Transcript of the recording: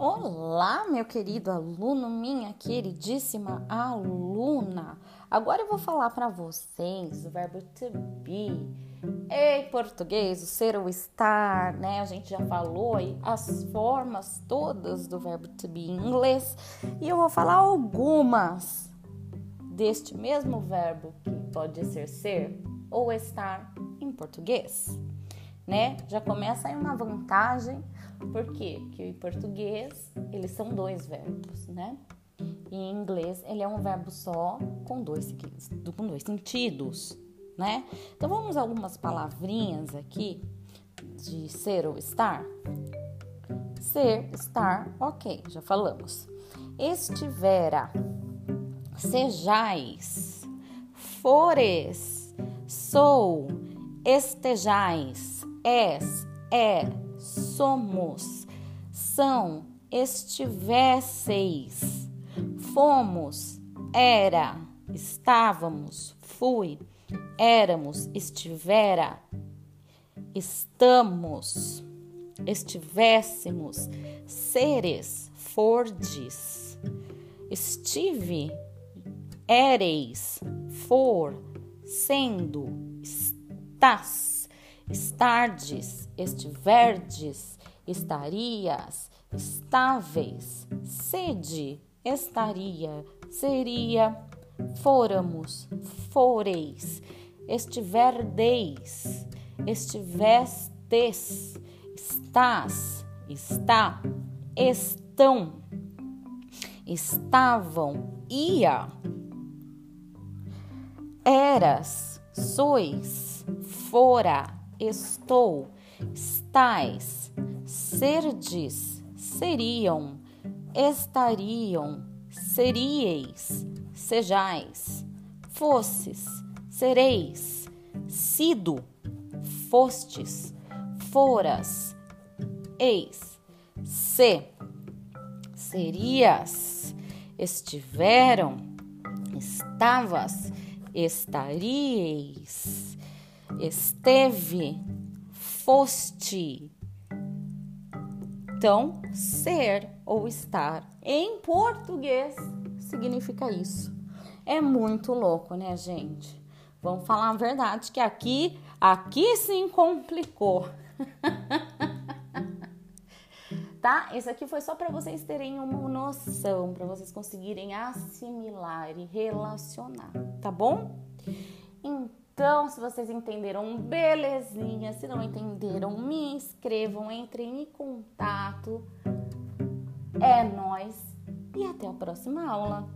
Olá, meu querido aluno, minha queridíssima aluna. Agora eu vou falar para vocês o verbo to be. Em português, o ser ou estar, né? A gente já falou aí as formas todas do verbo to be em inglês e eu vou falar algumas deste mesmo verbo que pode ser ser ou estar em português, né? Já começa aí uma vantagem? Porque em português eles são dois verbos, né? E em inglês ele é um verbo só com dois, com dois sentidos, né? Então vamos algumas palavrinhas aqui de ser ou estar. Ser, estar, ok, já falamos. Estivera, sejais, fores, sou, estejais, és, é, somos, são, estivesseis, fomos, era, estávamos, fui, éramos, estivera, estamos, estivéssemos, seres, fordes, estive, éreis, for, sendo, estás estardes, estiverdes, estarias, estáveis, sede, estaria, seria, fôramos, foreis, estiverdeis, estivestes, estás, está, estão, estavam, ia, eras, sois, fora, estou, estais, serdes, seriam, estariam, seríeis, sejais, fosses, sereis, sido, fostes, foras, eis, se, serias, estiveram, estavas, estaríeis esteve, foste. Então, ser ou estar em português significa isso. É muito louco, né, gente? Vamos falar a verdade que aqui, aqui sim complicou. tá? Isso aqui foi só para vocês terem uma noção, para vocês conseguirem assimilar e relacionar, tá bom? Então, então, se vocês entenderam, belezinha. Se não entenderam, me inscrevam, entrem em contato. É nós e até a próxima aula.